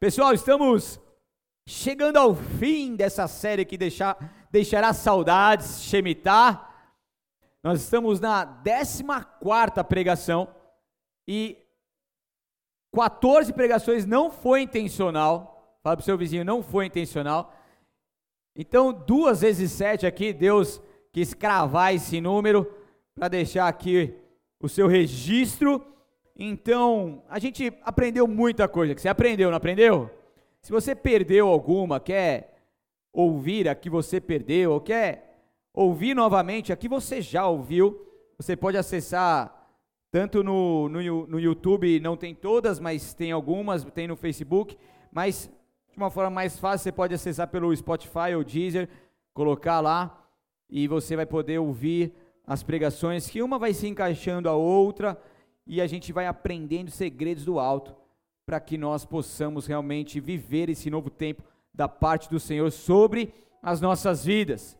Pessoal, estamos chegando ao fim dessa série que deixar, deixará saudades, Shemitah. Nós estamos na 14 pregação e 14 pregações não foi intencional. Fala para o seu vizinho, não foi intencional. Então, duas vezes sete aqui, Deus quis cravar esse número para deixar aqui o seu registro. Então, a gente aprendeu muita coisa. Que você aprendeu, não aprendeu? Se você perdeu alguma, quer ouvir a que você perdeu, ou quer ouvir novamente a que você já ouviu, você pode acessar tanto no, no, no YouTube, não tem todas, mas tem algumas, tem no Facebook, mas de uma forma mais fácil, você pode acessar pelo Spotify ou Deezer, colocar lá e você vai poder ouvir as pregações, que uma vai se encaixando a outra e a gente vai aprendendo segredos do alto para que nós possamos realmente viver esse novo tempo da parte do Senhor sobre as nossas vidas.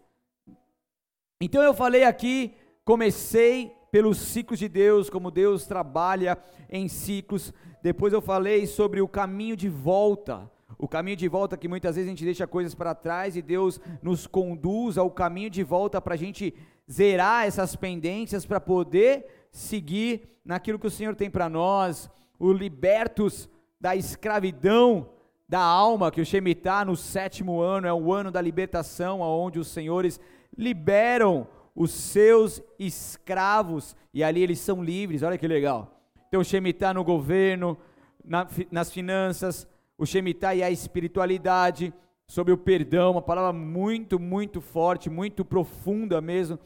Então eu falei aqui, comecei pelos ciclos de Deus, como Deus trabalha em ciclos. Depois eu falei sobre o caminho de volta. O caminho de volta que muitas vezes a gente deixa coisas para trás e Deus nos conduz ao caminho de volta para a gente zerar essas pendências, para poder seguir naquilo que o Senhor tem para nós, o libertos da escravidão da alma, que o Shemitah no sétimo ano é o ano da libertação, onde os senhores liberam os seus escravos e ali eles são livres, olha que legal. Então o Shemitah no governo, na, nas finanças, o Shemitah e a espiritualidade, sobre o perdão, uma palavra muito, muito forte, muito profunda mesmo,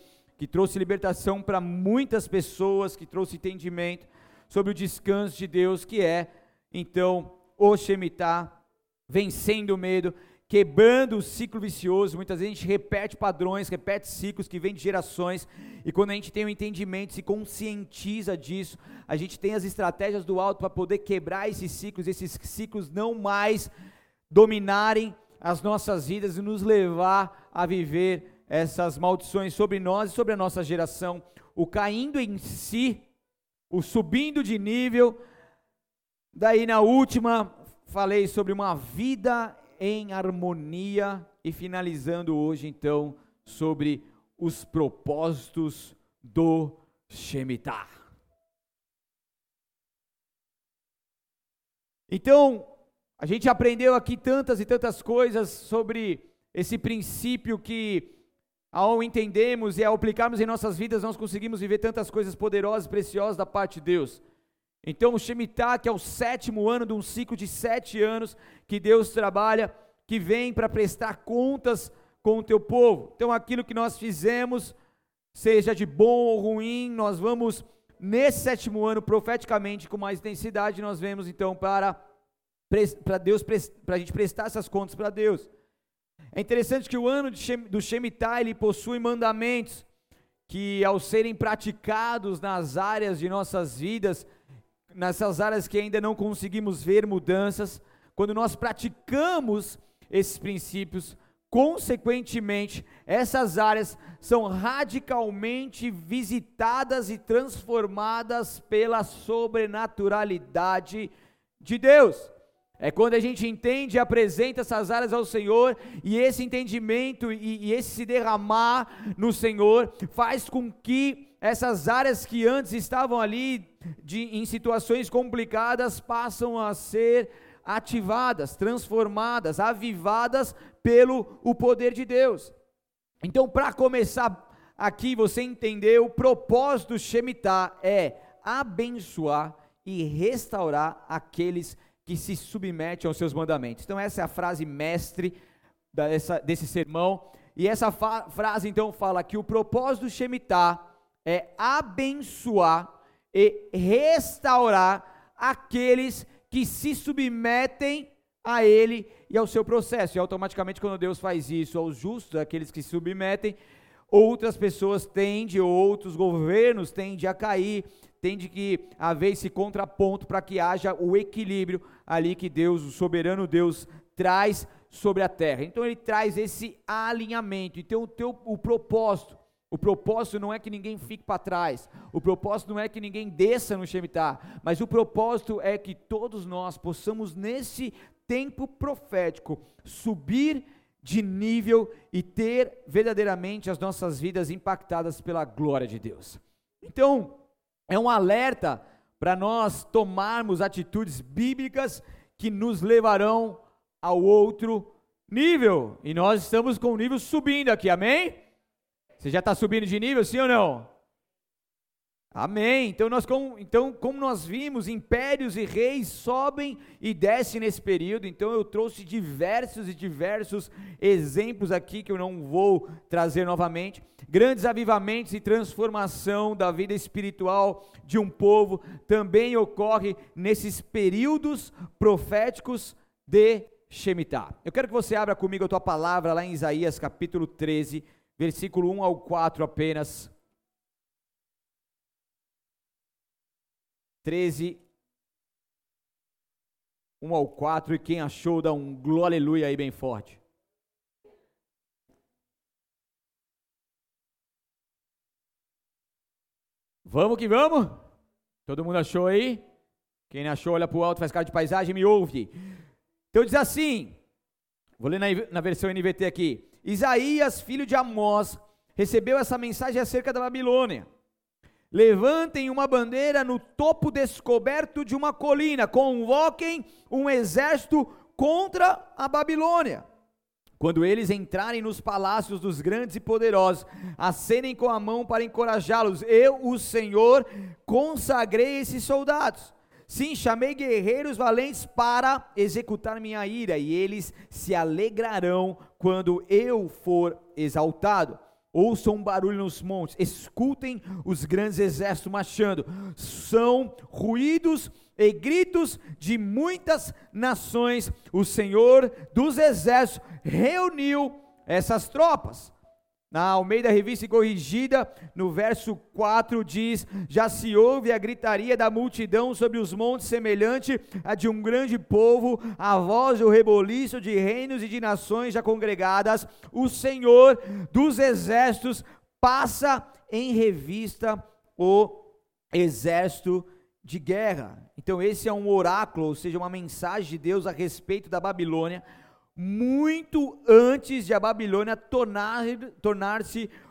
que trouxe libertação para muitas pessoas, que trouxe entendimento sobre o descanso de Deus, que é então o Shemitah, vencendo o medo, quebrando o ciclo vicioso. Muitas vezes a gente repete padrões, repete ciclos que vêm de gerações, e quando a gente tem o um entendimento, se conscientiza disso, a gente tem as estratégias do alto para poder quebrar esses ciclos, esses ciclos não mais dominarem as nossas vidas e nos levar a viver essas maldições sobre nós e sobre a nossa geração. O caindo em si, o subindo de nível, Daí na última falei sobre uma vida em harmonia e finalizando hoje então sobre os propósitos do Shemitah. Então, a gente aprendeu aqui tantas e tantas coisas sobre esse princípio que ao entendermos e ao aplicarmos em nossas vidas, nós conseguimos viver tantas coisas poderosas e preciosas da parte de Deus. Então, o Shemitah, que é o sétimo ano de um ciclo de sete anos que Deus trabalha, que vem para prestar contas com o teu povo. Então, aquilo que nós fizemos, seja de bom ou ruim, nós vamos, nesse sétimo ano, profeticamente, com mais intensidade, nós vemos então para, para Deus, para a gente prestar essas contas para Deus. É interessante que o ano do Shemitah, ele possui mandamentos que, ao serem praticados nas áreas de nossas vidas, nessas áreas que ainda não conseguimos ver mudanças, quando nós praticamos esses princípios, consequentemente, essas áreas são radicalmente visitadas e transformadas pela sobrenaturalidade de Deus. É quando a gente entende e apresenta essas áreas ao Senhor, e esse entendimento e, e esse se derramar no Senhor faz com que essas áreas que antes estavam ali de, em situações complicadas passam a ser ativadas, transformadas, avivadas pelo o poder de Deus. Então, para começar aqui, você entendeu, o propósito do Shemitah é abençoar e restaurar aqueles que se submetem aos seus mandamentos. Então, essa é a frase mestre dessa, desse sermão. E essa frase, então, fala que o propósito do Shemitah é abençoar e restaurar aqueles que se submetem a Ele e ao seu processo. E automaticamente, quando Deus faz isso aos justos, aqueles que se submetem, outras pessoas tendem, outros governos tendem a cair, tende que haver esse contraponto para que haja o equilíbrio ali que Deus, o soberano Deus, traz sobre a terra. Então ele traz esse alinhamento. Então o teu o propósito o propósito não é que ninguém fique para trás, o propósito não é que ninguém desça no Shemitah, mas o propósito é que todos nós possamos nesse tempo profético subir de nível e ter verdadeiramente as nossas vidas impactadas pela glória de Deus. Então, é um alerta para nós tomarmos atitudes bíblicas que nos levarão ao outro nível. E nós estamos com o nível subindo aqui, amém? Você já está subindo de nível, sim ou não? Amém. Então, nós, como, então, como nós vimos, impérios e reis sobem e descem nesse período. Então, eu trouxe diversos e diversos exemplos aqui que eu não vou trazer novamente. Grandes avivamentos e transformação da vida espiritual de um povo também ocorre nesses períodos proféticos de Shemitah. Eu quero que você abra comigo a tua palavra lá em Isaías capítulo 13, versículo 1 ao 4 apenas. 13, 1 ao 4, e quem achou, dá um glória aleluia aí bem forte. Vamos que vamos? Todo mundo achou aí? Quem achou, olha para o alto, faz cara de paisagem e me ouve. Então diz assim, vou ler na, na versão NVT aqui. Isaías, filho de Amós, recebeu essa mensagem acerca da Babilônia. Levantem uma bandeira no topo descoberto de uma colina, convoquem um exército contra a Babilônia. Quando eles entrarem nos palácios dos grandes e poderosos, acenem com a mão para encorajá-los. Eu, o Senhor, consagrei esses soldados. Sim, chamei guerreiros valentes para executar minha ira, e eles se alegrarão quando eu for exaltado. Ouçam um barulho nos montes, escutem os grandes exércitos marchando. São ruídos e gritos de muitas nações. O Senhor dos exércitos reuniu essas tropas. Na Almeida Revista Corrigida, no verso 4 diz: Já se ouve a gritaria da multidão sobre os montes, semelhante a de um grande povo, a voz do reboliço de reinos e de nações já congregadas. O Senhor dos exércitos passa em revista o exército de guerra. Então, esse é um oráculo, ou seja, uma mensagem de Deus a respeito da Babilônia muito antes de a Babilônia tornar-se tornar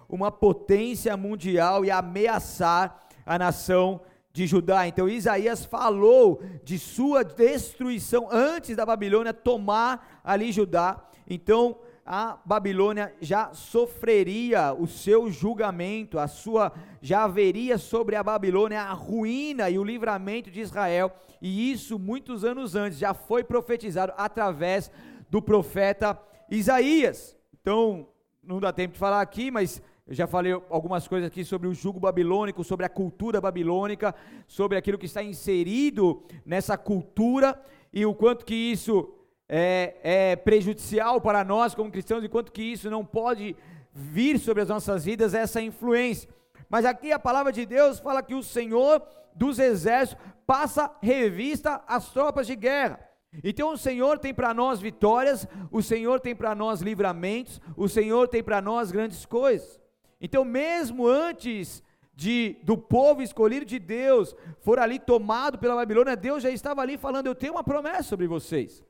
uma potência mundial e ameaçar a nação de Judá. Então Isaías falou de sua destruição antes da Babilônia tomar ali Judá. Então a Babilônia já sofreria o seu julgamento, a sua já haveria sobre a Babilônia a ruína e o livramento de Israel, e isso muitos anos antes já foi profetizado através do profeta Isaías. Então, não dá tempo de falar aqui, mas eu já falei algumas coisas aqui sobre o jugo babilônico, sobre a cultura babilônica, sobre aquilo que está inserido nessa cultura e o quanto que isso é, é prejudicial para nós como cristãos e quanto que isso não pode vir sobre as nossas vidas essa influência. Mas aqui a palavra de Deus fala que o Senhor dos exércitos passa revista às tropas de guerra. Então o Senhor tem para nós vitórias, o Senhor tem para nós livramentos, o Senhor tem para nós grandes coisas. Então, mesmo antes de do povo escolhido de Deus for ali tomado pela Babilônia, Deus já estava ali falando: Eu tenho uma promessa sobre vocês.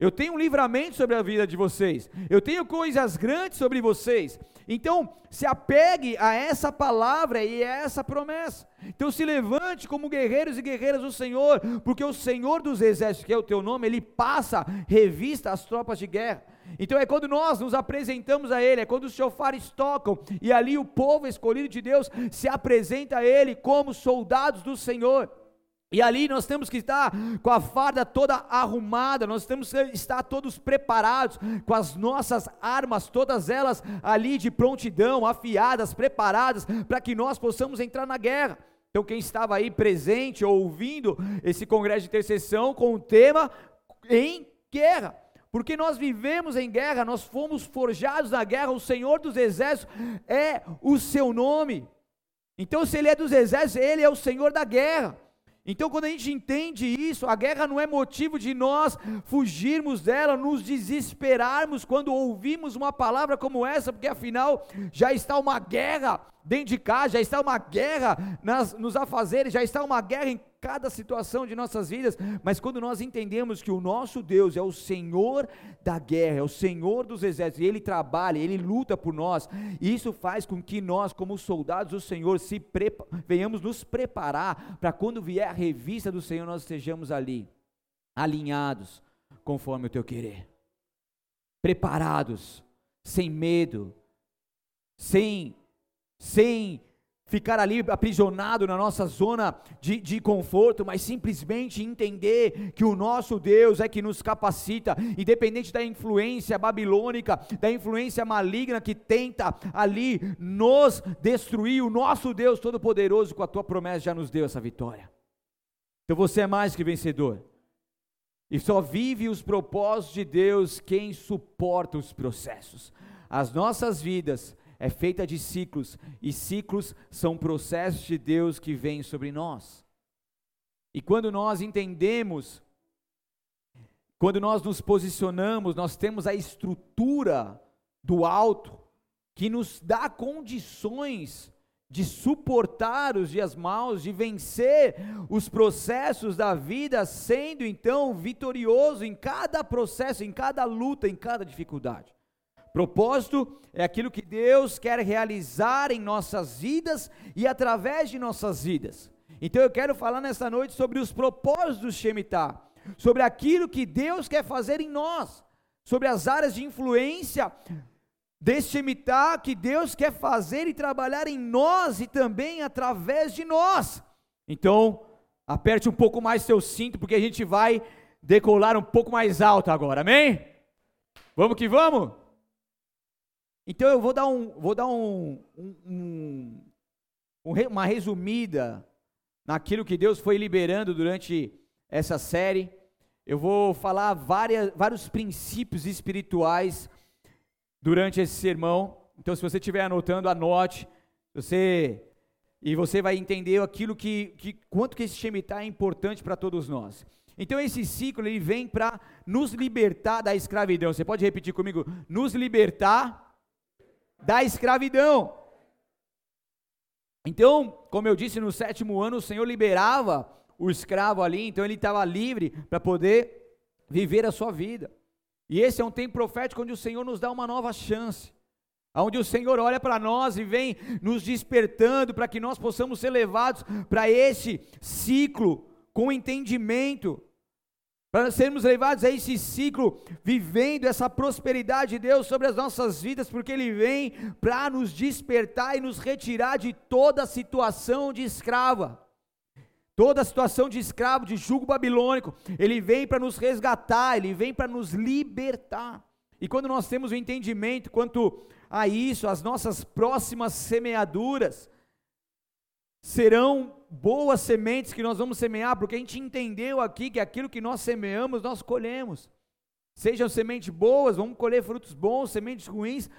Eu tenho um livramento sobre a vida de vocês. Eu tenho coisas grandes sobre vocês. Então, se apegue a essa palavra e a essa promessa. Então, se levante como guerreiros e guerreiras do Senhor, porque o Senhor dos exércitos, que é o teu nome, ele passa revista às tropas de guerra. Então é quando nós nos apresentamos a Ele, é quando os chofares tocam, e ali o povo escolhido de Deus se apresenta a Ele como soldados do Senhor. E ali nós temos que estar com a farda toda arrumada, nós temos que estar todos preparados, com as nossas armas, todas elas ali de prontidão, afiadas, preparadas, para que nós possamos entrar na guerra. Então, quem estava aí presente, ouvindo esse congresso de intercessão com o tema em guerra, porque nós vivemos em guerra, nós fomos forjados na guerra, o Senhor dos Exércitos é o seu nome. Então, se Ele é dos Exércitos, Ele é o Senhor da guerra. Então, quando a gente entende isso, a guerra não é motivo de nós fugirmos dela, nos desesperarmos quando ouvimos uma palavra como essa, porque afinal já está uma guerra dentro de casa, já está uma guerra nas, nos afazeres, já está uma guerra em cada situação de nossas vidas, mas quando nós entendemos que o nosso Deus é o Senhor da guerra, é o Senhor dos exércitos, e Ele trabalha, Ele luta por nós, isso faz com que nós, como soldados do Senhor, se venhamos nos preparar para quando vier a revista do Senhor, nós estejamos ali, alinhados, conforme o teu querer, preparados, sem medo, sem, sem ficar ali aprisionado na nossa zona de, de conforto, mas simplesmente entender que o nosso Deus é que nos capacita, independente da influência babilônica, da influência maligna que tenta ali nos destruir, o nosso Deus Todo-Poderoso, com a tua promessa, já nos deu essa vitória. Então você é mais que vencedor. E só vive os propósitos de Deus quem suporta os processos. As nossas vidas é feita de ciclos, e ciclos são processos de Deus que vêm sobre nós. E quando nós entendemos, quando nós nos posicionamos, nós temos a estrutura do alto que nos dá condições de suportar os dias maus, de vencer os processos da vida, sendo então vitorioso em cada processo, em cada luta, em cada dificuldade. Propósito é aquilo que Deus quer realizar em nossas vidas e através de nossas vidas. Então eu quero falar nesta noite sobre os propósitos do Shemitah, sobre aquilo que Deus quer fazer em nós, sobre as áreas de influência desse Shemitah que Deus quer fazer e trabalhar em nós e também através de nós. Então, aperte um pouco mais seu cinto, porque a gente vai decolar um pouco mais alto agora, amém? Vamos que vamos? Então eu vou dar, um, vou dar um, um, um, uma resumida naquilo que Deus foi liberando durante essa série. Eu vou falar várias, vários princípios espirituais durante esse sermão. Então, se você estiver anotando, anote. Você e você vai entender aquilo que, que quanto que esse Shemitah é importante para todos nós. Então esse ciclo ele vem para nos libertar da escravidão. Você pode repetir comigo? Nos libertar da escravidão. Então, como eu disse, no sétimo ano o Senhor liberava o escravo ali, então ele estava livre para poder viver a sua vida. E esse é um tempo profético onde o Senhor nos dá uma nova chance, onde o Senhor olha para nós e vem nos despertando para que nós possamos ser levados para esse ciclo com entendimento, para sermos levados a esse ciclo, vivendo essa prosperidade de Deus sobre as nossas vidas, porque Ele vem para nos despertar e nos retirar de toda situação de escrava, toda situação de escravo, de jugo babilônico, Ele vem para nos resgatar, Ele vem para nos libertar. E quando nós temos o entendimento quanto a isso, as nossas próximas semeaduras serão boas sementes que nós vamos semear, porque a gente entendeu aqui que aquilo que nós semeamos, nós colhemos. Sejam sementes boas, vamos colher frutos bons, sementes ruins,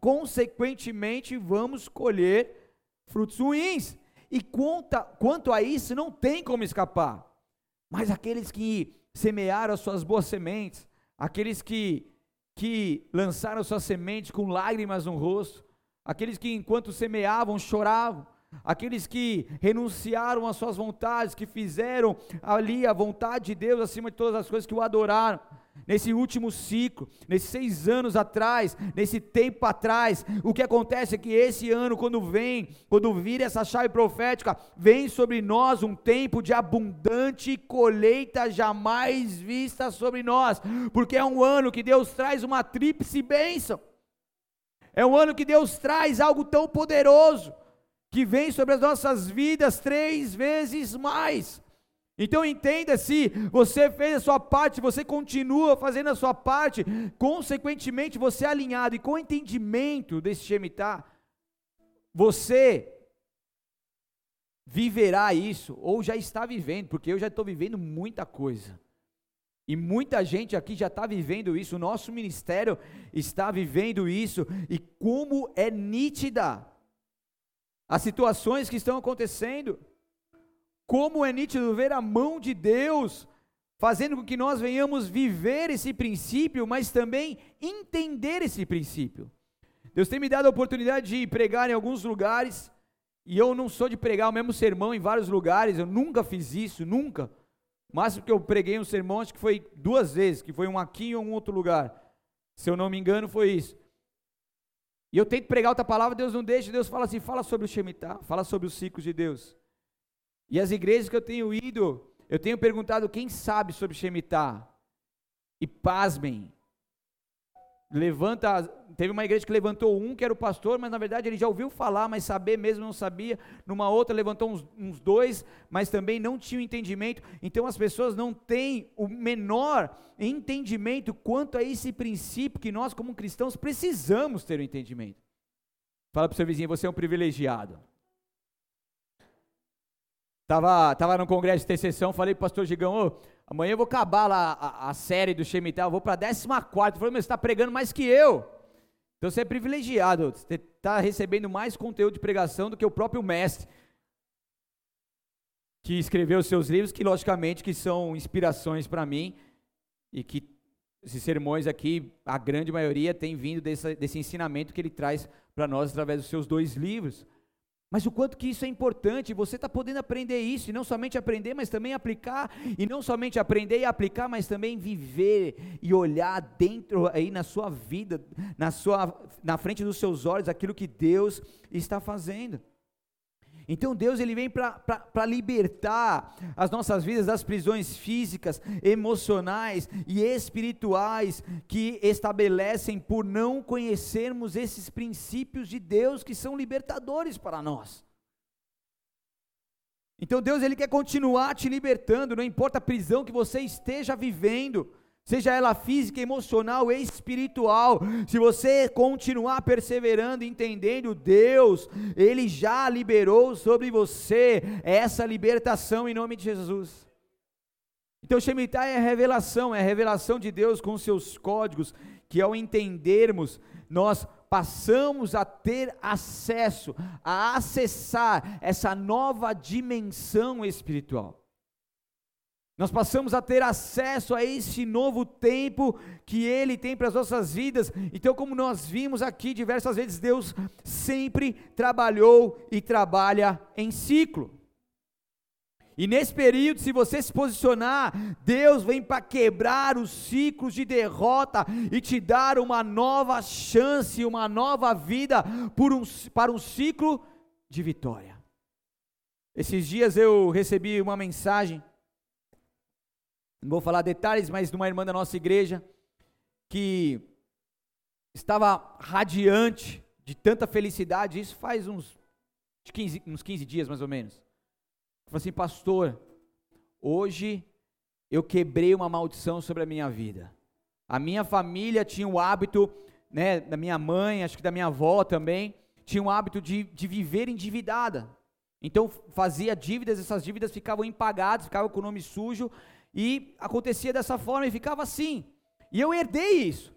consequentemente vamos colher frutos ruins. E quanto a, quanto a isso, não tem como escapar. Mas aqueles que semearam as suas boas sementes, aqueles que, que lançaram suas sementes com lágrimas no rosto, aqueles que enquanto semeavam choravam, aqueles que renunciaram às suas vontades, que fizeram ali a vontade de Deus acima de todas as coisas, que o adoraram. Nesse último ciclo, nesses seis anos atrás, nesse tempo atrás, o que acontece é que esse ano, quando vem, quando vira essa chave profética, vem sobre nós um tempo de abundante colheita jamais vista sobre nós, porque é um ano que Deus traz uma tríplice bênção, é um ano que Deus traz algo tão poderoso, que vem sobre as nossas vidas três vezes mais. Então entenda se você fez a sua parte, você continua fazendo a sua parte, consequentemente você é alinhado e com entendimento desse Shemitah, você viverá isso, ou já está vivendo, porque eu já estou vivendo muita coisa. E muita gente aqui já está vivendo isso, o nosso ministério está vivendo isso, e como é nítida as situações que estão acontecendo. Como é nítido ver a mão de Deus fazendo com que nós venhamos viver esse princípio, mas também entender esse princípio. Deus tem me dado a oportunidade de pregar em alguns lugares, e eu não sou de pregar o mesmo sermão em vários lugares, eu nunca fiz isso, nunca. O máximo que eu preguei um sermão, acho que foi duas vezes, que foi um aqui e um outro lugar. Se eu não me engano, foi isso. E eu tento pregar outra palavra, Deus não deixa, Deus fala assim, fala sobre o Shemitah, fala sobre os ciclos de Deus. E as igrejas que eu tenho ido, eu tenho perguntado quem sabe sobre Shemitah. E pasmem, levanta, teve uma igreja que levantou um que era o pastor, mas na verdade ele já ouviu falar, mas saber mesmo não sabia. Numa outra levantou uns, uns dois, mas também não tinha entendimento. Então as pessoas não têm o menor entendimento quanto a esse princípio que nós como cristãos precisamos ter o um entendimento. Fala para o seu vizinho, você é um privilegiado. Tava, tava no congresso de intercessão, falei para o pastor Gigão, oh, amanhã eu vou acabar lá a, a série do Shemitah, vou para a 14. Ele falou, mas você está pregando mais que eu. Então você é privilegiado, você está recebendo mais conteúdo de pregação do que o próprio mestre, que escreveu os seus livros, que logicamente que são inspirações para mim, e que esses sermões aqui, a grande maioria tem vindo desse, desse ensinamento que ele traz para nós através dos seus dois livros. Mas o quanto que isso é importante, você está podendo aprender isso, e não somente aprender, mas também aplicar, e não somente aprender e aplicar, mas também viver e olhar dentro aí na sua vida, na, sua, na frente dos seus olhos, aquilo que Deus está fazendo. Então Deus ele vem para libertar as nossas vidas das prisões físicas, emocionais e espirituais que estabelecem por não conhecermos esses princípios de Deus que são libertadores para nós. Então Deus ele quer continuar te libertando, não importa a prisão que você esteja vivendo seja ela física, emocional, espiritual, se você continuar perseverando, entendendo, Deus, Ele já liberou sobre você essa libertação em nome de Jesus. Então, Shemitah é a revelação, é a revelação de Deus com seus códigos, que ao entendermos, nós passamos a ter acesso, a acessar essa nova dimensão espiritual. Nós passamos a ter acesso a esse novo tempo que Ele tem para as nossas vidas. Então, como nós vimos aqui diversas vezes, Deus sempre trabalhou e trabalha em ciclo. E nesse período, se você se posicionar, Deus vem para quebrar os ciclos de derrota e te dar uma nova chance, uma nova vida um, para um ciclo de vitória. Esses dias eu recebi uma mensagem não vou falar detalhes, mas de uma irmã da nossa igreja que estava radiante de tanta felicidade, isso faz uns 15, uns 15 dias mais ou menos. Falou assim, pastor, hoje eu quebrei uma maldição sobre a minha vida. A minha família tinha o hábito, né, da minha mãe, acho que da minha avó também, tinha o hábito de, de viver endividada. Então fazia dívidas, essas dívidas ficavam impagadas, ficavam com o nome sujo, e acontecia dessa forma e ficava assim. E eu herdei isso.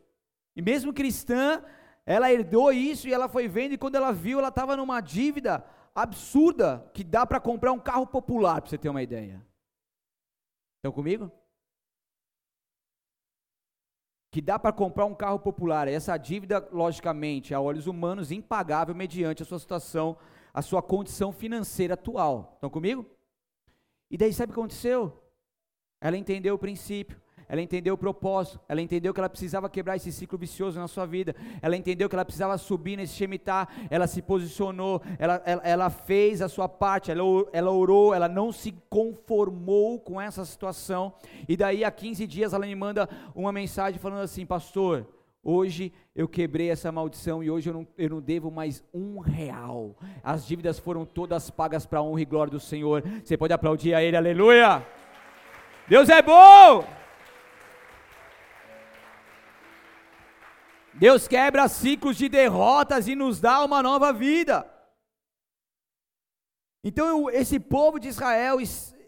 E mesmo cristã, ela herdou isso e ela foi vendo, e quando ela viu, ela estava numa dívida absurda que dá para comprar um carro popular, para você ter uma ideia. Estão comigo? Que dá para comprar um carro popular. Essa dívida, logicamente, a olhos humanos, impagável mediante a sua situação, a sua condição financeira atual. Estão comigo? E daí sabe o que aconteceu? Ela entendeu o princípio, ela entendeu o propósito, ela entendeu que ela precisava quebrar esse ciclo vicioso na sua vida, ela entendeu que ela precisava subir nesse Shemitah, ela se posicionou, ela, ela, ela, fez a sua parte, ela, ela orou, ela não se conformou com essa situação, e daí a 15 dias ela me manda uma mensagem falando assim, pastor, Hoje eu quebrei essa maldição e hoje eu não, eu não devo mais um real. As dívidas foram todas pagas para a honra e glória do Senhor. Você pode aplaudir a Ele, aleluia! Deus é bom. Deus quebra ciclos de derrotas e nos dá uma nova vida. Então, esse povo de Israel,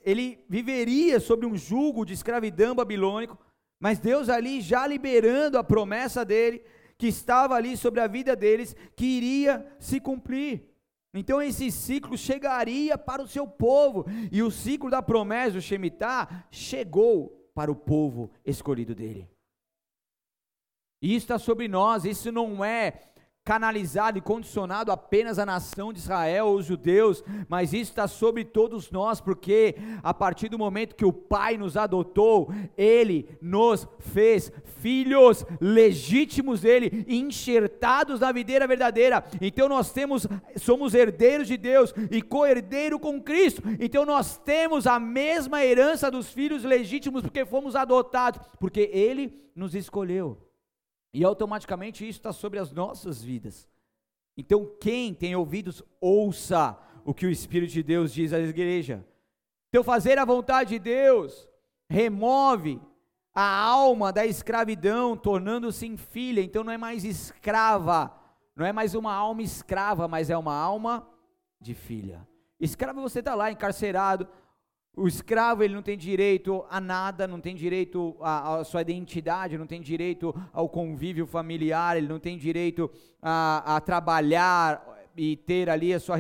ele viveria sob um jugo de escravidão babilônico, mas Deus ali já liberando a promessa dele, que estava ali sobre a vida deles, que iria se cumprir. Então esse ciclo chegaria para o seu povo, e o ciclo da promessa do Shemitah chegou para o povo escolhido dele. E isso está sobre nós, isso não é canalizado e condicionado apenas à nação de Israel, os judeus, mas isso está sobre todos nós, porque a partir do momento que o Pai nos adotou, Ele nos fez filhos legítimos dele, enxertados na videira verdadeira. Então nós temos, somos herdeiros de Deus e co-herdeiro com Cristo. Então nós temos a mesma herança dos filhos legítimos, porque fomos adotados, porque Ele nos escolheu. E automaticamente isso está sobre as nossas vidas. Então, quem tem ouvidos, ouça o que o Espírito de Deus diz à igreja. Então, fazer a vontade de Deus remove a alma da escravidão, tornando-se em filha. Então, não é mais escrava, não é mais uma alma escrava, mas é uma alma de filha. Escravo, você está lá encarcerado, o escravo ele não tem direito a nada, não tem direito à, sua identidade, não tem direito ao convívio familiar, ele não tem direito a, a trabalhar e ter ali a sua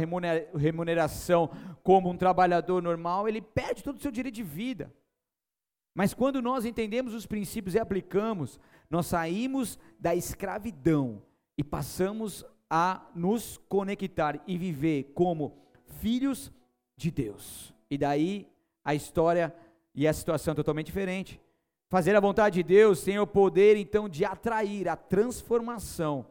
remuneração como um trabalhador normal, ele perde todo o seu direito de vida. Mas quando nós entendemos os princípios e aplicamos, nós saímos da escravidão e passamos a nos conectar e viver como filhos de Deus. E daí a história e a situação é totalmente diferente. Fazer a vontade de Deus tem o poder então de atrair a transformação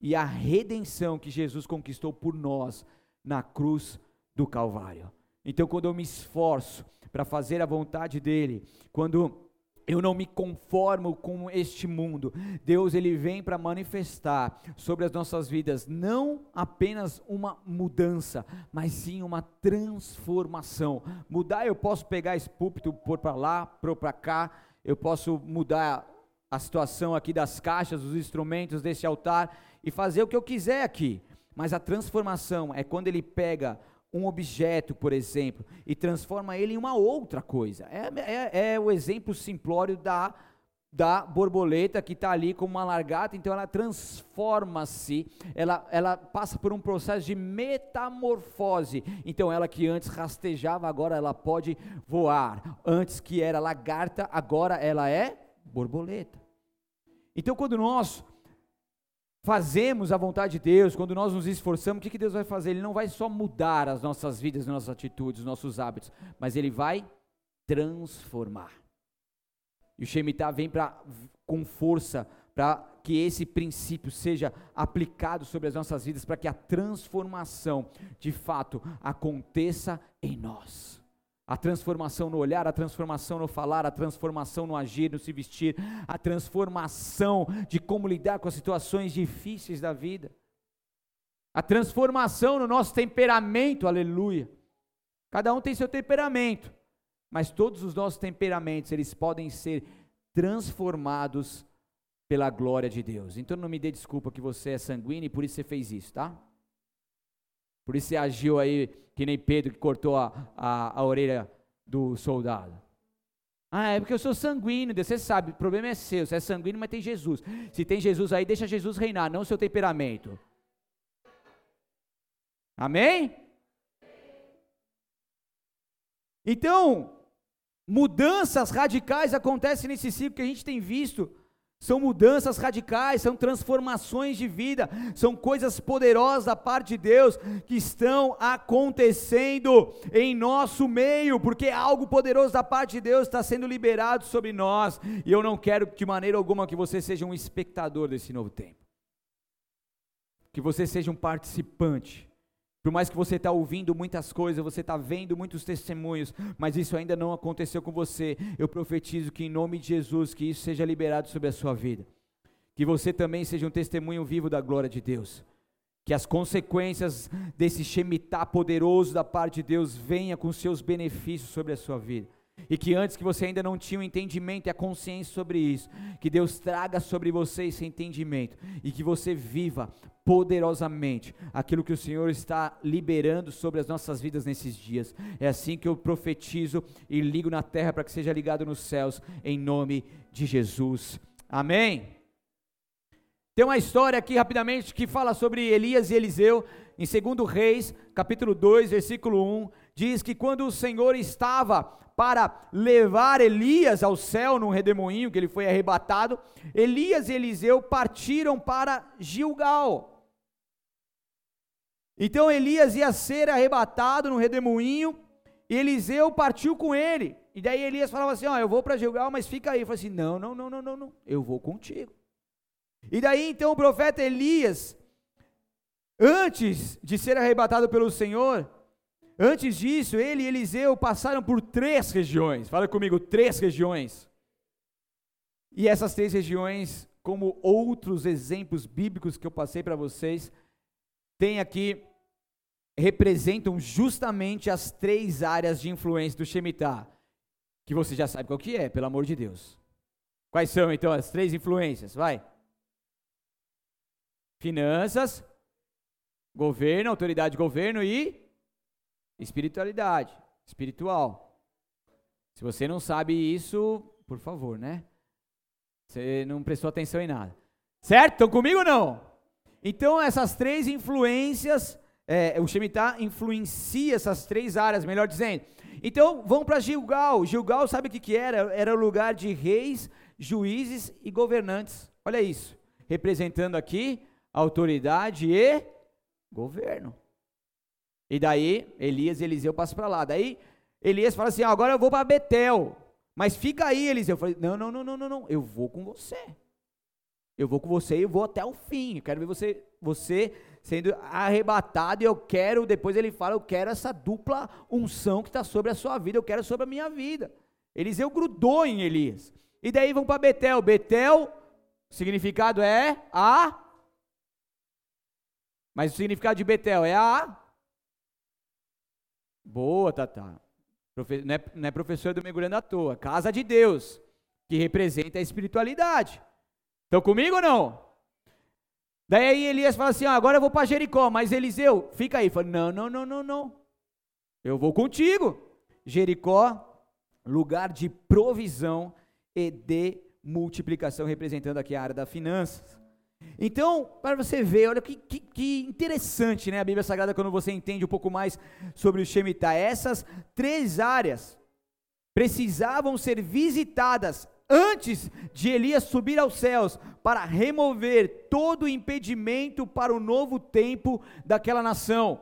e a redenção que Jesus conquistou por nós na cruz do Calvário. Então, quando eu me esforço para fazer a vontade dEle, quando eu não me conformo com este mundo. Deus ele vem para manifestar sobre as nossas vidas não apenas uma mudança, mas sim uma transformação. Mudar, eu posso pegar esse púlpito por para lá, por para cá, eu posso mudar a situação aqui das caixas, dos instrumentos desse altar e fazer o que eu quiser aqui. Mas a transformação é quando ele pega um objeto, por exemplo, e transforma ele em uma outra coisa. É, é, é o exemplo simplório da, da borboleta que está ali como uma largata, então ela transforma-se, ela, ela passa por um processo de metamorfose. Então ela que antes rastejava, agora ela pode voar. Antes que era lagarta, agora ela é borboleta. Então quando nós fazemos a vontade de Deus, quando nós nos esforçamos, o que, Deus vai fazer? Ele não vai só mudar as nossas vidas, as nossas atitudes, os nossos hábitos, mas Ele vai transformar. E o Shemitah vem pra, com força para que esse princípio seja aplicado sobre as nossas vidas, para que a transformação de fato aconteça em nós. A transformação no olhar, a transformação no falar, a transformação no agir, no se vestir, a transformação de como lidar com as situações difíceis da vida. A transformação no nosso temperamento, aleluia. Cada um tem seu temperamento, mas todos os nossos temperamentos, eles podem ser transformados pela glória de Deus. Então não me dê desculpa que você é sanguíneo e por isso você fez isso, tá? Por isso você agiu aí que nem Pedro que cortou a, a, a orelha do soldado. Ah, é porque eu sou sanguíneo, você sabe, o problema é seu, você é sanguíneo, mas tem Jesus. Se tem Jesus aí, deixa Jesus reinar, não o seu temperamento. Amém? Então, mudanças radicais acontecem nesse ciclo que a gente tem visto são mudanças radicais, são transformações de vida, são coisas poderosas da parte de Deus que estão acontecendo em nosso meio, porque algo poderoso da parte de Deus está sendo liberado sobre nós, e eu não quero de maneira alguma que você seja um espectador desse novo tempo, que você seja um participante, por mais que você está ouvindo muitas coisas, você está vendo muitos testemunhos, mas isso ainda não aconteceu com você, eu profetizo que em nome de Jesus, que isso seja liberado sobre a sua vida. Que você também seja um testemunho vivo da glória de Deus. Que as consequências desse Shemitah poderoso da parte de Deus venha com seus benefícios sobre a sua vida. E que antes que você ainda não tinha o um entendimento e a consciência sobre isso, que Deus traga sobre você esse entendimento e que você viva poderosamente aquilo que o Senhor está liberando sobre as nossas vidas nesses dias. É assim que eu profetizo e ligo na terra para que seja ligado nos céus, em nome de Jesus. Amém. Tem uma história aqui rapidamente que fala sobre Elias e Eliseu, em 2 Reis, capítulo 2, versículo 1, diz que quando o Senhor estava para levar Elias ao céu num redemoinho, que ele foi arrebatado, Elias e Eliseu partiram para Gilgal. Então Elias ia ser arrebatado no redemoinho, e Eliseu partiu com ele. E daí Elias falava assim: Ó, eu vou para Gilgal, mas fica aí. Eu falei assim: Não, não, não, não, não, não, eu vou contigo. E daí então o profeta Elias, antes de ser arrebatado pelo Senhor, antes disso, ele e Eliseu passaram por três regiões. Fala comigo, três regiões. E essas três regiões, como outros exemplos bíblicos que eu passei para vocês, tem aqui representam justamente as três áreas de influência do Shemitah, que você já sabe qual que é, pelo amor de Deus. Quais são então as três influências? Vai. Finanças, governo, autoridade de governo e espiritualidade, espiritual. Se você não sabe isso, por favor, né? Você não prestou atenção em nada. Certo? Estão comigo ou não? Então, essas três influências, é, o Shemitah influencia essas três áreas, melhor dizendo. Então, vamos para Gilgal. Gilgal, sabe o que, que era? Era o lugar de reis, juízes e governantes. Olha isso. Representando aqui autoridade e governo. E daí, Elias e Eliseu passam para lá. Daí, Elias fala assim: ah, agora eu vou para Betel. Mas fica aí, Eliseu. Eu falei: não, não, não, não, não, não. Eu vou com você. Eu vou com você e eu vou até o fim. Eu quero ver você, você sendo arrebatado. E eu quero, depois ele fala: eu quero essa dupla unção que está sobre a sua vida. Eu quero sobre a minha vida. Eliseu grudou em Elias. E daí vão para Betel. Betel, significado é a mas o significado de Betel é a. Boa, Tata. Não é, não é professor do mergulhando à toa. Casa de Deus, que representa a espiritualidade. Estão comigo ou não? Daí aí Elias fala assim: ah, agora eu vou para Jericó, mas Eliseu, fica aí. Fala, não, não, não, não, não. Eu vou contigo. Jericó, lugar de provisão e de multiplicação, representando aqui a área das finanças. Então, para você ver, olha que, que, que, interessante né, a Bíblia Sagrada quando você entende um pouco mais sobre o Shemitah. Essas três áreas precisavam ser visitadas antes de Elias subir aos céus para remover todo o impedimento para o novo tempo daquela nação.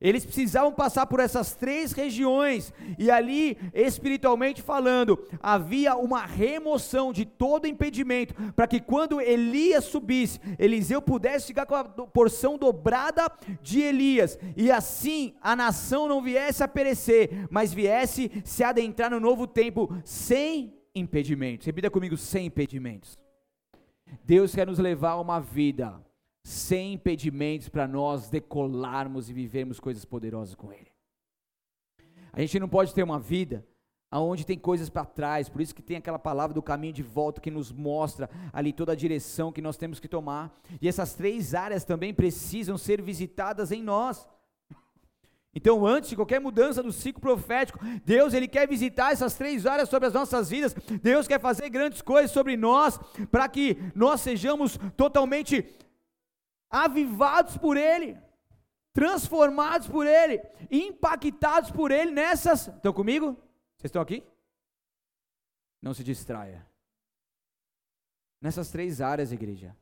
Eles precisavam passar por essas três regiões, e ali, espiritualmente falando, havia uma remoção de todo impedimento, para que quando Elias subisse, Eliseu pudesse ficar com a porção dobrada de Elias, e assim a nação não viesse a perecer, mas viesse se adentrar no novo tempo sem impedimentos. Repita comigo: sem impedimentos. Deus quer nos levar a uma vida sem impedimentos para nós decolarmos e vivermos coisas poderosas com Ele. A gente não pode ter uma vida aonde tem coisas para trás, por isso que tem aquela palavra do caminho de volta que nos mostra ali toda a direção que nós temos que tomar. E essas três áreas também precisam ser visitadas em nós. Então, antes de qualquer mudança do ciclo profético, Deus ele quer visitar essas três áreas sobre as nossas vidas. Deus quer fazer grandes coisas sobre nós para que nós sejamos totalmente avivados por Ele, transformados por Ele, impactados por Ele nessas. Estão comigo? Vocês estão aqui? Não se distraia. Nessas três áreas, igreja.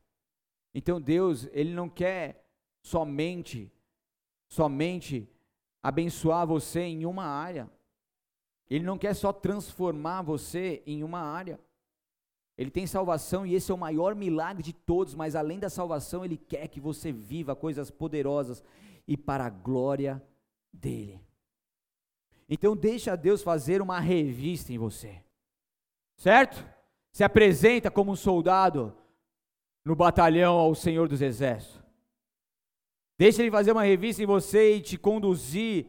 Então Deus, Ele não quer somente, somente abençoar você em uma área. Ele não quer só transformar você em uma área. Ele tem salvação e esse é o maior milagre de todos, mas além da salvação, Ele quer que você viva coisas poderosas e para a glória dEle. Então, deixa Deus fazer uma revista em você, certo? Se apresenta como um soldado no batalhão ao Senhor dos Exércitos. Deixa Ele fazer uma revista em você e te conduzir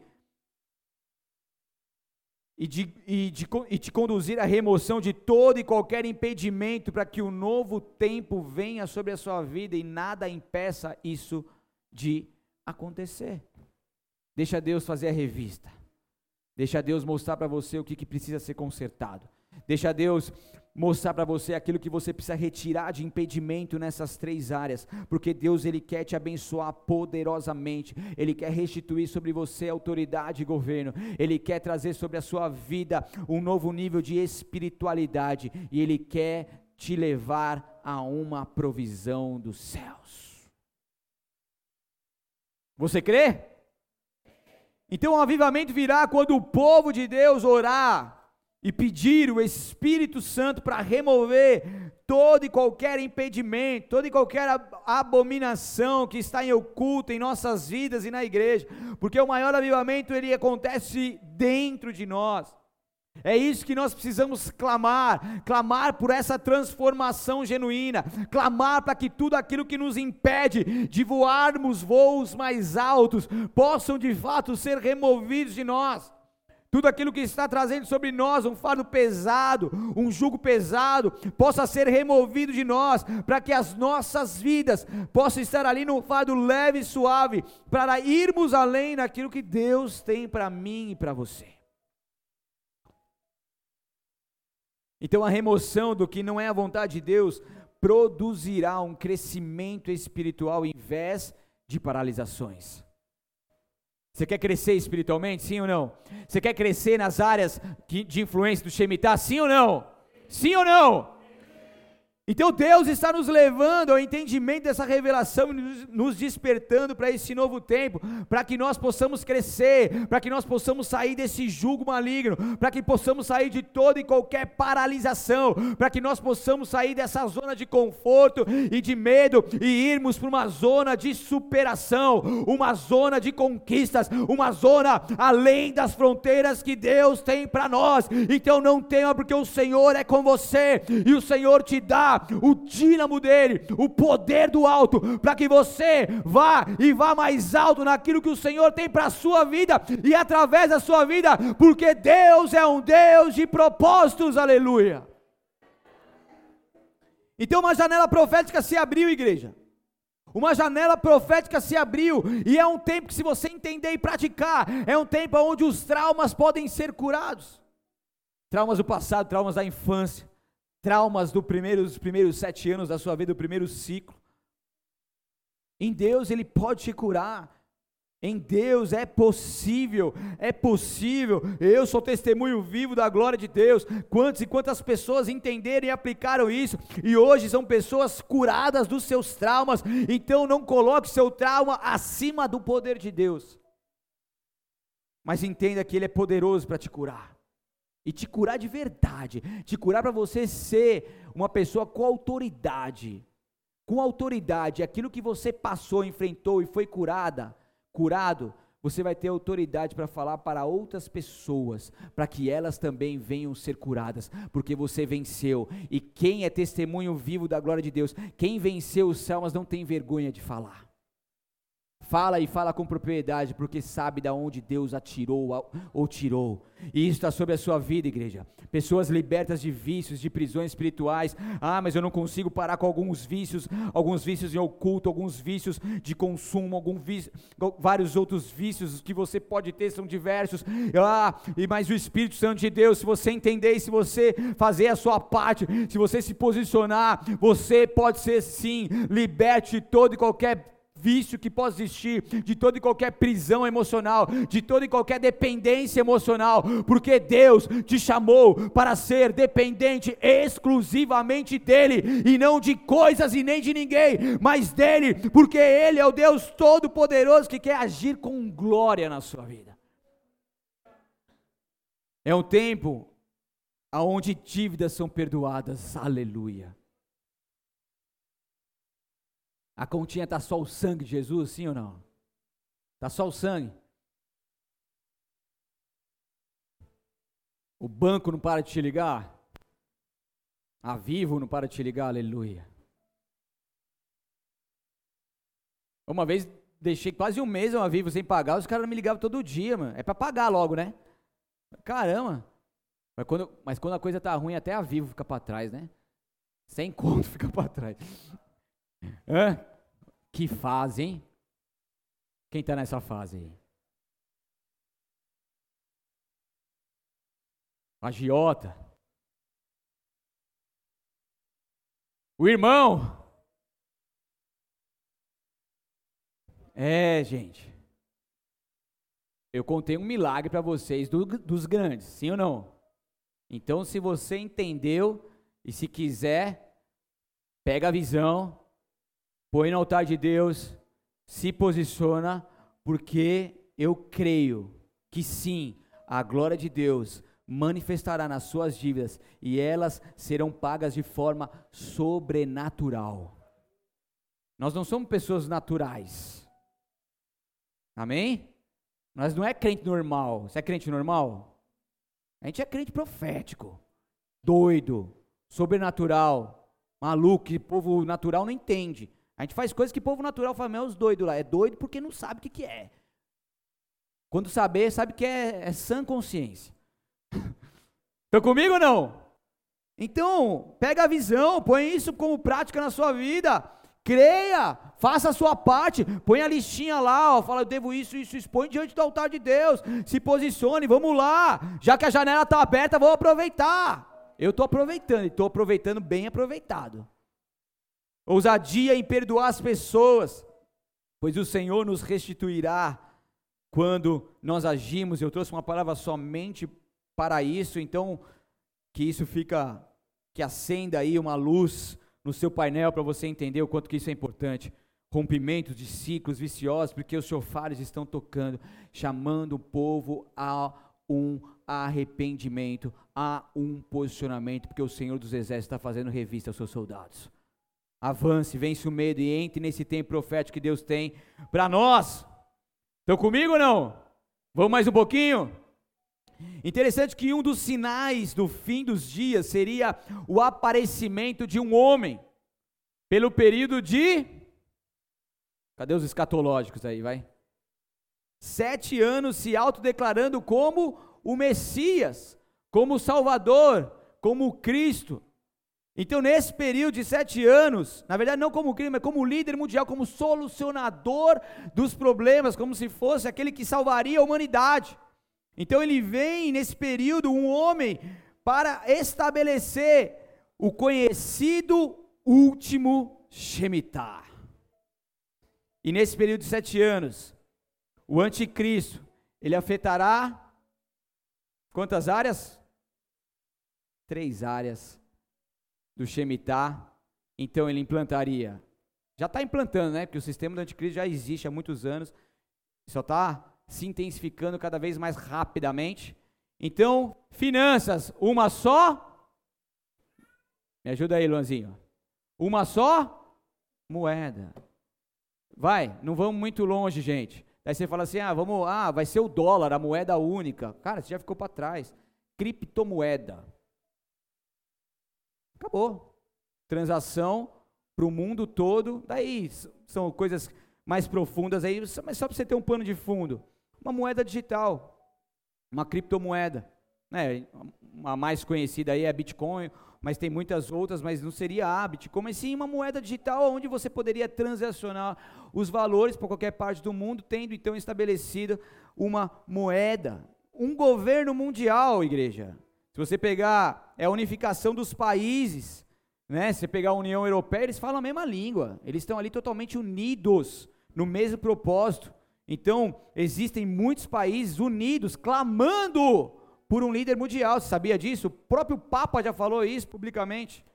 e, de, e, de, e te conduzir à remoção de todo e qualquer impedimento para que o novo tempo venha sobre a sua vida e nada impeça isso de acontecer. Deixa Deus fazer a revista. Deixa Deus mostrar para você o que, que precisa ser consertado. Deixa Deus mostrar para você aquilo que você precisa retirar de impedimento nessas três áreas, porque Deus ele quer te abençoar poderosamente, ele quer restituir sobre você autoridade e governo, ele quer trazer sobre a sua vida um novo nível de espiritualidade e ele quer te levar a uma provisão dos céus. Você crê? Então o avivamento virá quando o povo de Deus orar e pedir o Espírito Santo para remover todo e qualquer impedimento, toda e qualquer abominação que está em oculto em nossas vidas e na igreja, porque o maior avivamento ele acontece dentro de nós. É isso que nós precisamos clamar, clamar por essa transformação genuína, clamar para que tudo aquilo que nos impede de voarmos voos mais altos possam de fato ser removidos de nós. Tudo aquilo que está trazendo sobre nós um fardo pesado, um jugo pesado, possa ser removido de nós, para que as nossas vidas possam estar ali num fardo leve e suave, para irmos além daquilo que Deus tem para mim e para você. Então a remoção do que não é a vontade de Deus produzirá um crescimento espiritual em vez de paralisações. Você quer crescer espiritualmente, sim ou não? Você quer crescer nas áreas de influência do Shemitah, sim ou não? Sim ou não? Então Deus está nos levando ao entendimento dessa revelação nos despertando para esse novo tempo, para que nós possamos crescer, para que nós possamos sair desse jugo maligno, para que possamos sair de toda e qualquer paralisação, para que nós possamos sair dessa zona de conforto e de medo e irmos para uma zona de superação, uma zona de conquistas, uma zona além das fronteiras que Deus tem para nós. Então não tema, porque o Senhor é com você e o Senhor te dá o dínamo dele, o poder do alto, para que você vá e vá mais alto naquilo que o Senhor tem para a sua vida e através da sua vida, porque Deus é um Deus de propósitos, aleluia. Então uma janela profética se abriu, igreja. Uma janela profética se abriu, e é um tempo que, se você entender e praticar, é um tempo onde os traumas podem ser curados traumas do passado, traumas da infância, traumas do primeiro, dos primeiros sete anos da sua vida, do primeiro ciclo. Em Deus Ele pode te curar. Em Deus é possível, é possível. Eu sou testemunho vivo da glória de Deus. Quantas e quantas pessoas entenderam e aplicaram isso, e hoje são pessoas curadas dos seus traumas. Então não coloque seu trauma acima do poder de Deus. Mas entenda que Ele é poderoso para te curar e te curar de verdade, te curar para você ser uma pessoa com autoridade. Com autoridade, aquilo que você passou, enfrentou e foi curada, curado, você vai ter autoridade para falar para outras pessoas, para que elas também venham ser curadas, porque você venceu. E quem é testemunho vivo da glória de Deus, quem venceu os salmos não tem vergonha de falar. Fala e fala com propriedade, porque sabe de onde Deus atirou ou tirou. E isso está sobre a sua vida, igreja. Pessoas libertas de vícios, de prisões espirituais. Ah, mas eu não consigo parar com alguns vícios, alguns vícios em oculto, alguns vícios de consumo, alguns vícios, vários outros vícios que você pode ter são diversos. Ah, e mas o Espírito Santo de Deus, se você entender, se você fazer a sua parte, se você se posicionar, você pode ser sim liberte todo e qualquer vício que possa existir, de toda e qualquer prisão emocional, de toda e qualquer dependência emocional, porque Deus te chamou para ser dependente exclusivamente dEle, e não de coisas e nem de ninguém, mas dEle, porque Ele é o Deus Todo-Poderoso que quer agir com glória na sua vida. É um tempo aonde dívidas são perdoadas, aleluia. A continha está só o sangue de Jesus, sim ou não? Está só o sangue. O banco não para de te ligar. A Vivo não para de te ligar, aleluia. Uma vez deixei quase um mês uma Vivo sem pagar, os caras me ligavam todo dia, mano. É para pagar logo, né? Caramba. Mas quando, mas quando a coisa tá ruim, até a Vivo fica para trás, né? Sem conto fica para trás. Hã? Que hein? Quem está nessa fase aí? Agiota. O irmão. É, gente. Eu contei um milagre para vocês do, dos grandes, sim ou não? Então, se você entendeu e se quiser, pega a visão, põe no altar de Deus, se posiciona, porque eu creio que sim, a glória de Deus manifestará nas suas dívidas e elas serão pagas de forma sobrenatural. Nós não somos pessoas naturais. Amém? Nós não é crente normal. Você é crente normal? A gente é crente profético, doido, sobrenatural, maluco, que povo natural não entende. A gente faz coisas que povo natural fala, meu, os doidos lá. É doido porque não sabe o que, que é. Quando saber, sabe que é, é sã consciência. Estão comigo ou não? Então, pega a visão, põe isso como prática na sua vida. Creia, faça a sua parte, põe a listinha lá, ó, fala, eu devo isso, isso, expõe diante do altar de Deus, se posicione, vamos lá, já que a janela está aberta, vou aproveitar. Eu estou aproveitando, e estou aproveitando bem aproveitado. Ousadia em perdoar as pessoas, pois o Senhor nos restituirá quando nós agimos. Eu trouxe uma palavra somente para isso, então que isso fica, que acenda aí uma luz no seu painel para você entender o quanto que isso é importante. Rompimentos de ciclos viciosos, porque os chofares estão tocando, chamando o povo a um arrependimento, a um posicionamento, porque o Senhor dos Exércitos está fazendo revista aos seus soldados. Avance, vence o medo e entre nesse tempo profético que Deus tem para nós. Estão comigo ou não? Vamos mais um pouquinho? Interessante que um dos sinais do fim dos dias seria o aparecimento de um homem, pelo período de. Cadê os escatológicos aí, vai? Sete anos se autodeclarando como o Messias, como o Salvador, como o Cristo. Então, nesse período de sete anos, na verdade, não como Cristo, mas como líder mundial, como solucionador dos problemas, como se fosse aquele que salvaria a humanidade. Então ele vem nesse período um homem para estabelecer o conhecido último Shemitah. E nesse período de sete anos, o anticristo, ele afetará quantas áreas? Três áreas do Shemitah. Então ele implantaria, já está implantando, né? Porque o sistema do anticristo já existe há muitos anos, só está se intensificando cada vez mais rapidamente. Então, finanças, uma só. Me ajuda aí, Luanzinho. Uma só moeda. Vai, não vamos muito longe, gente. Daí você fala assim: ah, vamos, ah, vai ser o dólar, a moeda única. Cara, você já ficou para trás. Criptomoeda. Acabou. Transação para o mundo todo. Daí são coisas mais profundas aí, mas só para você ter um pano de fundo uma moeda digital, uma criptomoeda. Né? A mais conhecida aí é Bitcoin, mas tem muitas outras, mas não seria a Bitcoin, mas sim uma moeda digital onde você poderia transacionar os valores para qualquer parte do mundo, tendo então estabelecida uma moeda. Um governo mundial, igreja. Se você pegar, é a unificação dos países, né? Se você pegar a União Europeia, eles falam a mesma língua, eles estão ali totalmente unidos no mesmo propósito. Então, existem muitos países unidos clamando por um líder mundial. Você sabia disso? O próprio Papa já falou isso publicamente.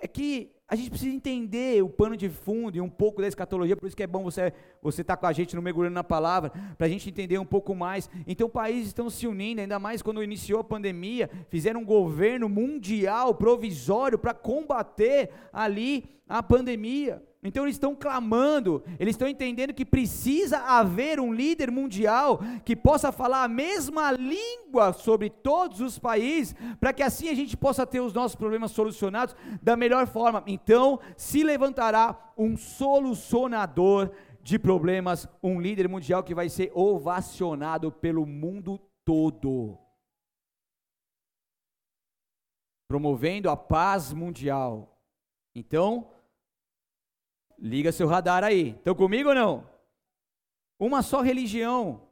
É que a gente precisa entender o pano de fundo e um pouco da escatologia, por isso que é bom você você estar tá com a gente no mergulhando na palavra, para a gente entender um pouco mais. Então, países estão se unindo, ainda mais quando iniciou a pandemia, fizeram um governo mundial provisório para combater ali a pandemia. Então eles estão clamando, eles estão entendendo que precisa haver um líder mundial que possa falar a mesma língua sobre todos os países, para que assim a gente possa ter os nossos problemas solucionados da melhor forma. Então se levantará um solucionador de problemas, um líder mundial que vai ser ovacionado pelo mundo todo. Promovendo a paz mundial. Então, Liga seu radar aí. Estão comigo ou não? Uma só religião,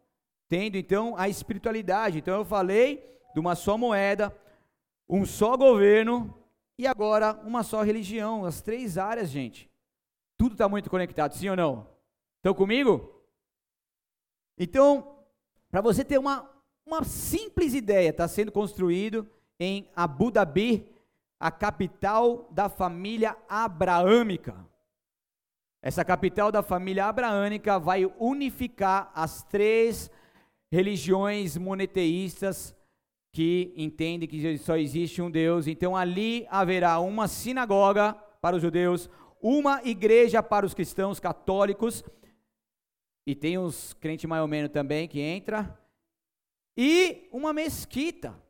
tendo então a espiritualidade. Então eu falei de uma só moeda, um só governo e agora uma só religião. As três áreas, gente. Tudo está muito conectado, sim ou não? Estão comigo? Então, para você ter uma, uma simples ideia, está sendo construído em Abu Dhabi, a capital da família abraâmica. Essa capital da família abraânica vai unificar as três religiões monoteístas que entendem que só existe um Deus. Então ali haverá uma sinagoga para os judeus, uma igreja para os cristãos católicos, e tem os crentes mais ou menos também que entra, e uma mesquita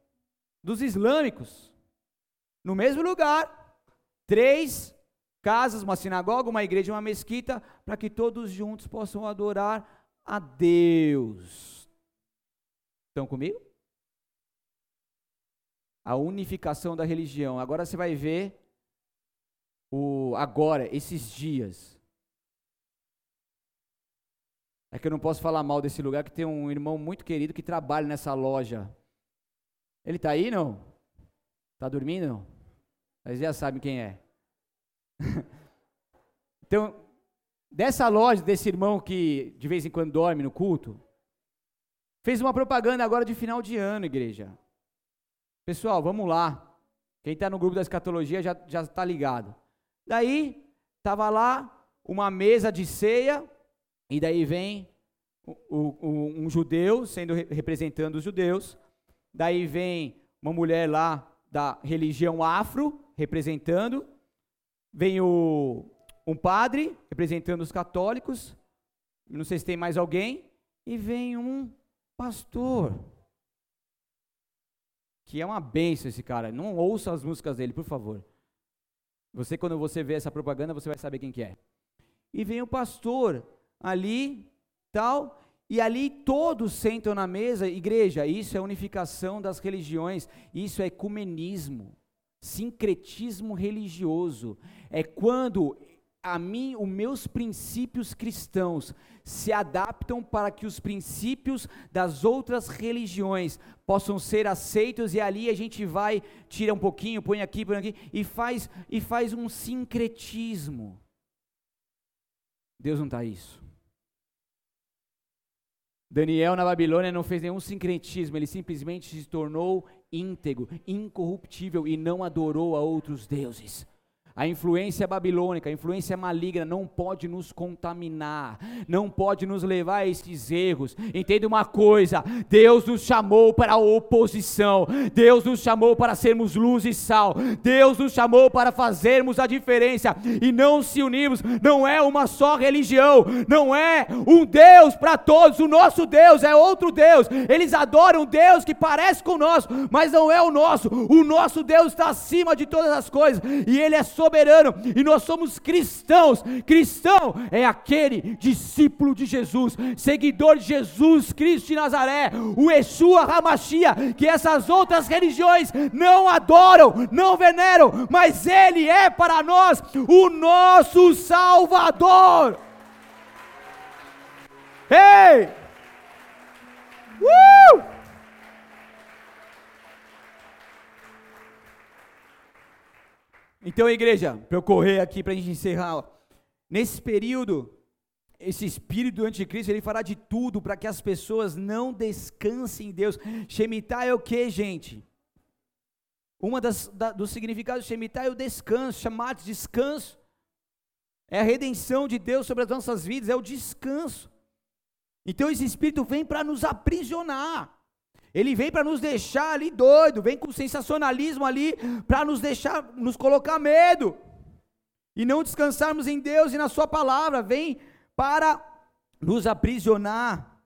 dos islâmicos. No mesmo lugar, três casas, uma sinagoga, uma igreja e uma mesquita, para que todos juntos possam adorar a Deus. Estão comigo? A unificação da religião. Agora você vai ver o agora, esses dias. É que eu não posso falar mal desse lugar, que tem um irmão muito querido que trabalha nessa loja. Ele está aí, não? Está dormindo, não? Mas já sabe quem é. então, dessa loja, desse irmão que de vez em quando dorme no culto, fez uma propaganda agora de final de ano, igreja. Pessoal, vamos lá. Quem está no grupo da escatologia já está ligado. Daí, estava lá uma mesa de ceia, e daí vem o, o, um judeu sendo representando os judeus, daí vem uma mulher lá da religião afro representando, vem o, um padre representando os católicos, não sei se tem mais alguém, e vem um pastor. Que é uma benção esse cara. Não ouça as músicas dele, por favor. Você, quando você vê essa propaganda, você vai saber quem que é. E vem o pastor ali, tal, e ali todos sentam na mesa, igreja, isso é unificação das religiões, isso é ecumenismo sincretismo religioso. É quando a mim, os meus princípios cristãos se adaptam para que os princípios das outras religiões possam ser aceitos e ali a gente vai tira um pouquinho, põe aqui, põe aqui e faz e faz um sincretismo. Deus não está isso. Daniel na Babilônia não fez nenhum sincretismo, ele simplesmente se tornou íntegro, incorruptível e não adorou a outros deuses. A influência babilônica, a influência maligna não pode nos contaminar, não pode nos levar a esses erros. Entenda uma coisa: Deus nos chamou para a oposição, Deus nos chamou para sermos luz e sal, Deus nos chamou para fazermos a diferença e não se unirmos. Não é uma só religião, não é um Deus para todos. O nosso Deus é outro Deus. Eles adoram um Deus que parece com o nosso, mas não é o nosso. O nosso Deus está acima de todas as coisas e Ele é soberano e nós somos cristãos. Cristão é aquele discípulo de Jesus, seguidor de Jesus Cristo de Nazaré, o Yeshua Hamashia, que essas outras religiões não adoram, não veneram, mas ele é para nós o nosso Salvador. Ei! Uh! Então, igreja, para eu correr aqui para a gente encerrar, nesse período, esse espírito do anticristo, ele fará de tudo para que as pessoas não descansem em Deus. Shemitah é o que, gente? Uma das da, dos significados de Shemitah é o descanso, chamado de descanso. É a redenção de Deus sobre as nossas vidas, é o descanso. Então esse espírito vem para nos aprisionar. Ele vem para nos deixar ali doido, vem com sensacionalismo ali para nos deixar, nos colocar medo. E não descansarmos em Deus e na sua palavra, vem para nos aprisionar,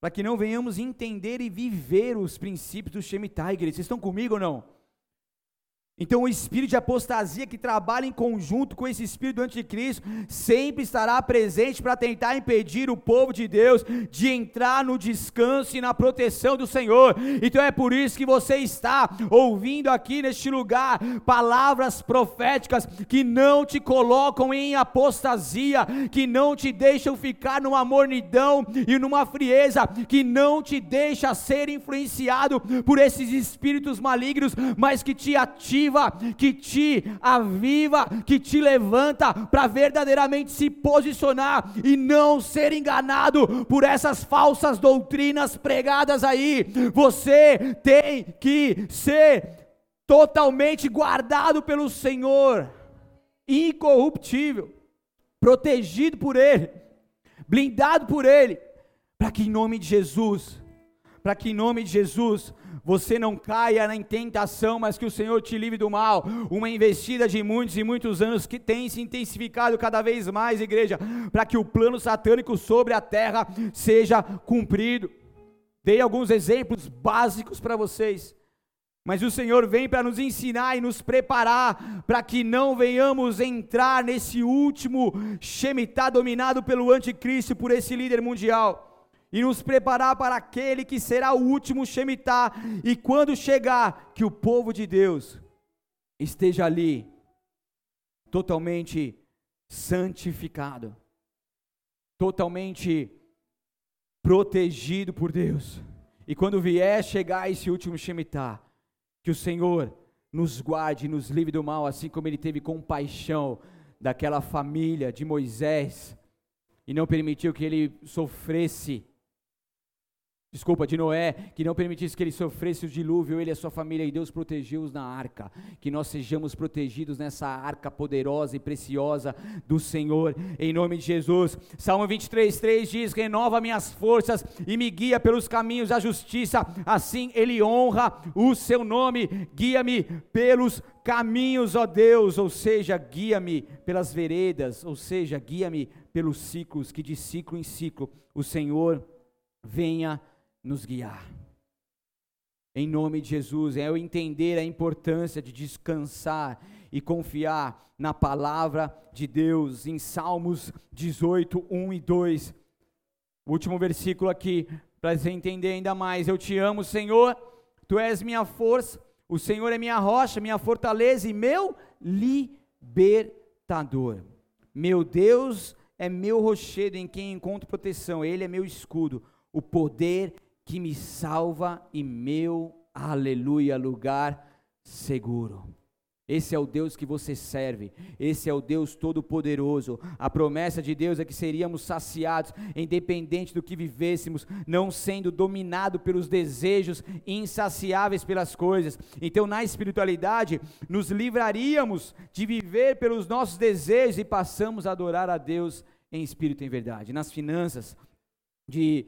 para que não venhamos entender e viver os princípios do Shemitah, igreja. Vocês estão comigo ou não? Então, o espírito de apostasia que trabalha em conjunto com esse espírito do anticristo sempre estará presente para tentar impedir o povo de Deus de entrar no descanso e na proteção do Senhor. Então, é por isso que você está ouvindo aqui neste lugar palavras proféticas que não te colocam em apostasia, que não te deixam ficar numa mornidão e numa frieza, que não te deixa ser influenciado por esses espíritos malignos, mas que te ativam que te aviva, que te levanta para verdadeiramente se posicionar e não ser enganado por essas falsas doutrinas pregadas aí. Você tem que ser totalmente guardado pelo Senhor, incorruptível. protegido por Ele, blindado por Ele, para que em nome de Jesus, para que em nome de Jesus você não caia na tentação, mas que o Senhor te livre do mal. Uma investida de muitos e muitos anos que tem se intensificado cada vez mais, igreja, para que o plano satânico sobre a terra seja cumprido. Dei alguns exemplos básicos para vocês. Mas o Senhor vem para nos ensinar e nos preparar para que não venhamos entrar nesse último Shemitah dominado pelo anticristo, por esse líder mundial e nos preparar para aquele que será o último Shemitah, e quando chegar, que o povo de Deus esteja ali, totalmente santificado, totalmente protegido por Deus. E quando vier chegar esse último Shemitah, que o Senhor nos guarde, nos livre do mal, assim como Ele teve compaixão daquela família de Moisés e não permitiu que ele sofresse desculpa, de Noé, que não permitisse que ele sofresse o dilúvio, ele e a sua família, e Deus protegeu-os na arca. Que nós sejamos protegidos nessa arca poderosa e preciosa do Senhor, em nome de Jesus. Salmo 23, 3 diz: Renova minhas forças e me guia pelos caminhos da justiça, assim ele honra o seu nome, guia-me pelos caminhos, ó Deus, ou seja, guia-me pelas veredas, ou seja, guia-me pelos ciclos, que de ciclo em ciclo o Senhor venha nos guiar. Em nome de Jesus, é eu entender a importância de descansar e confiar na palavra de Deus, em Salmos 18, 1 e 2. O último versículo aqui, para você entender ainda mais. Eu te amo, Senhor, tu és minha força, o Senhor é minha rocha, minha fortaleza e meu libertador. Meu Deus é meu rochedo em quem encontro proteção, Ele é meu escudo, o poder que me salva e meu, aleluia, lugar seguro. Esse é o Deus que você serve, esse é o Deus Todo-Poderoso. A promessa de Deus é que seríamos saciados, independente do que vivêssemos, não sendo dominado pelos desejos insaciáveis pelas coisas. Então, na espiritualidade, nos livraríamos de viver pelos nossos desejos e passamos a adorar a Deus em espírito e em verdade. Nas finanças, de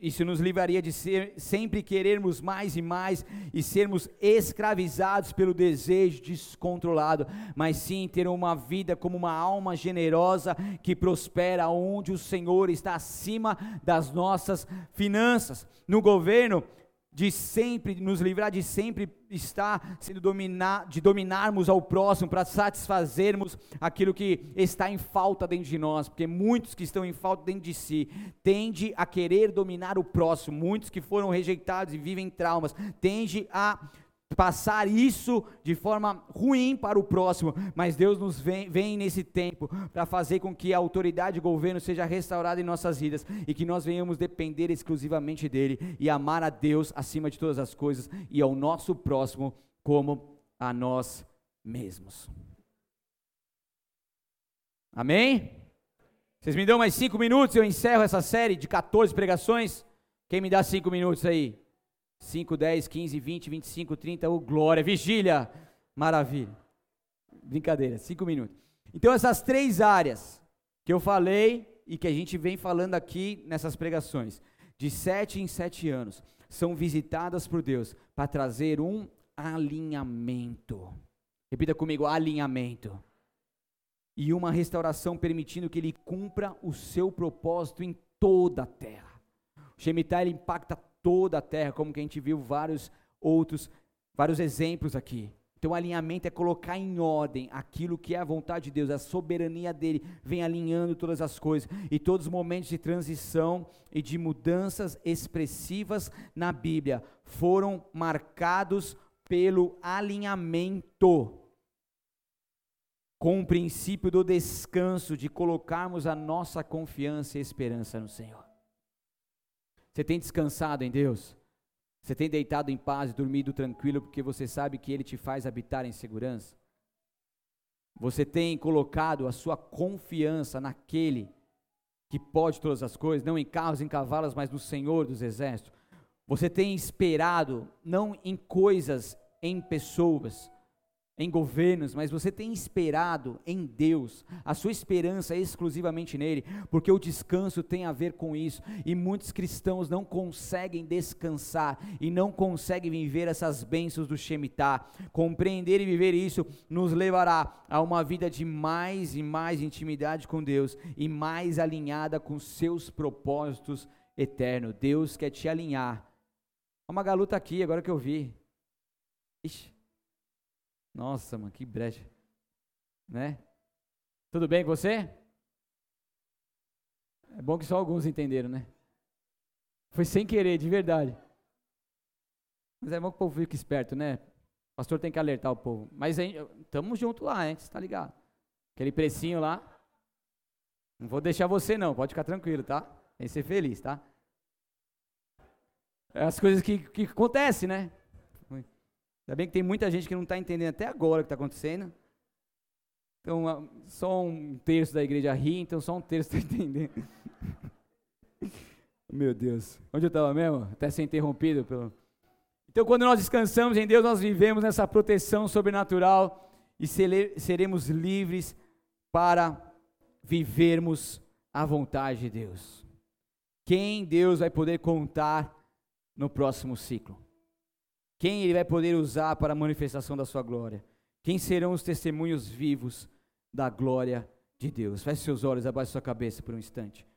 isso nos livraria de ser, sempre querermos mais e mais e sermos escravizados pelo desejo descontrolado, mas sim ter uma vida como uma alma generosa que prospera onde o Senhor está acima das nossas finanças. No governo, de sempre nos livrar de sempre estar sendo dominar, de dominarmos ao próximo para satisfazermos aquilo que está em falta dentro de nós, porque muitos que estão em falta dentro de si tende a querer dominar o próximo, muitos que foram rejeitados e vivem traumas tende a passar isso de forma ruim para o próximo, mas Deus nos vem, vem nesse tempo para fazer com que a autoridade e o governo seja restaurada em nossas vidas e que nós venhamos depender exclusivamente dele e amar a Deus acima de todas as coisas e ao nosso próximo como a nós mesmos. Amém? Vocês me dão mais cinco minutos, eu encerro essa série de 14 pregações. Quem me dá cinco minutos aí? 5, 10, 15, 20, 25, 30, oh glória, vigília, maravilha. Brincadeira, 5 minutos. Então essas três áreas que eu falei e que a gente vem falando aqui nessas pregações, de sete em sete anos, são visitadas por Deus para trazer um alinhamento. Repita comigo, alinhamento. E uma restauração permitindo que ele cumpra o seu propósito em toda a terra. O Shemitah impacta toda a terra, como que a gente viu vários outros, vários exemplos aqui. Então, alinhamento é colocar em ordem aquilo que é a vontade de Deus, a soberania dele, vem alinhando todas as coisas. E todos os momentos de transição e de mudanças expressivas na Bíblia foram marcados pelo alinhamento com o princípio do descanso, de colocarmos a nossa confiança e esperança no Senhor. Você tem descansado em Deus? Você tem deitado em paz e dormido tranquilo porque você sabe que Ele te faz habitar em segurança? Você tem colocado a sua confiança naquele que pode todas as coisas, não em carros, em cavalos, mas no Senhor dos Exércitos? Você tem esperado não em coisas, em pessoas, em governos, mas você tem esperado em Deus, a sua esperança é exclusivamente nele, porque o descanso tem a ver com isso, e muitos cristãos não conseguem descansar e não conseguem viver essas bênçãos do Shemitah. Compreender e viver isso nos levará a uma vida de mais e mais intimidade com Deus e mais alinhada com seus propósitos eternos. Deus quer te alinhar. Uma galuta aqui, agora que eu vi. Ixi. Nossa, mano, que brecha. Né? Tudo bem com você? É bom que só alguns entenderam, né? Foi sem querer, de verdade. Mas é bom que o povo fique esperto, né? O pastor tem que alertar o povo. Mas estamos junto lá, hein? Você tá ligado? Aquele precinho lá. Não vou deixar você não, pode ficar tranquilo, tá? Tem que ser feliz, tá? É as coisas que, que acontecem, né? Ainda bem que tem muita gente que não está entendendo até agora o que está acontecendo. Então, só um terço da igreja ri, então só um terço está entendendo. Meu Deus. Onde eu estava mesmo? Até ser interrompido pelo. Então, quando nós descansamos em Deus, nós vivemos nessa proteção sobrenatural e seremos livres para vivermos a vontade de Deus. Quem Deus vai poder contar no próximo ciclo? Quem ele vai poder usar para a manifestação da sua glória? Quem serão os testemunhos vivos da glória de Deus? Feche seus olhos, abaixe sua cabeça por um instante.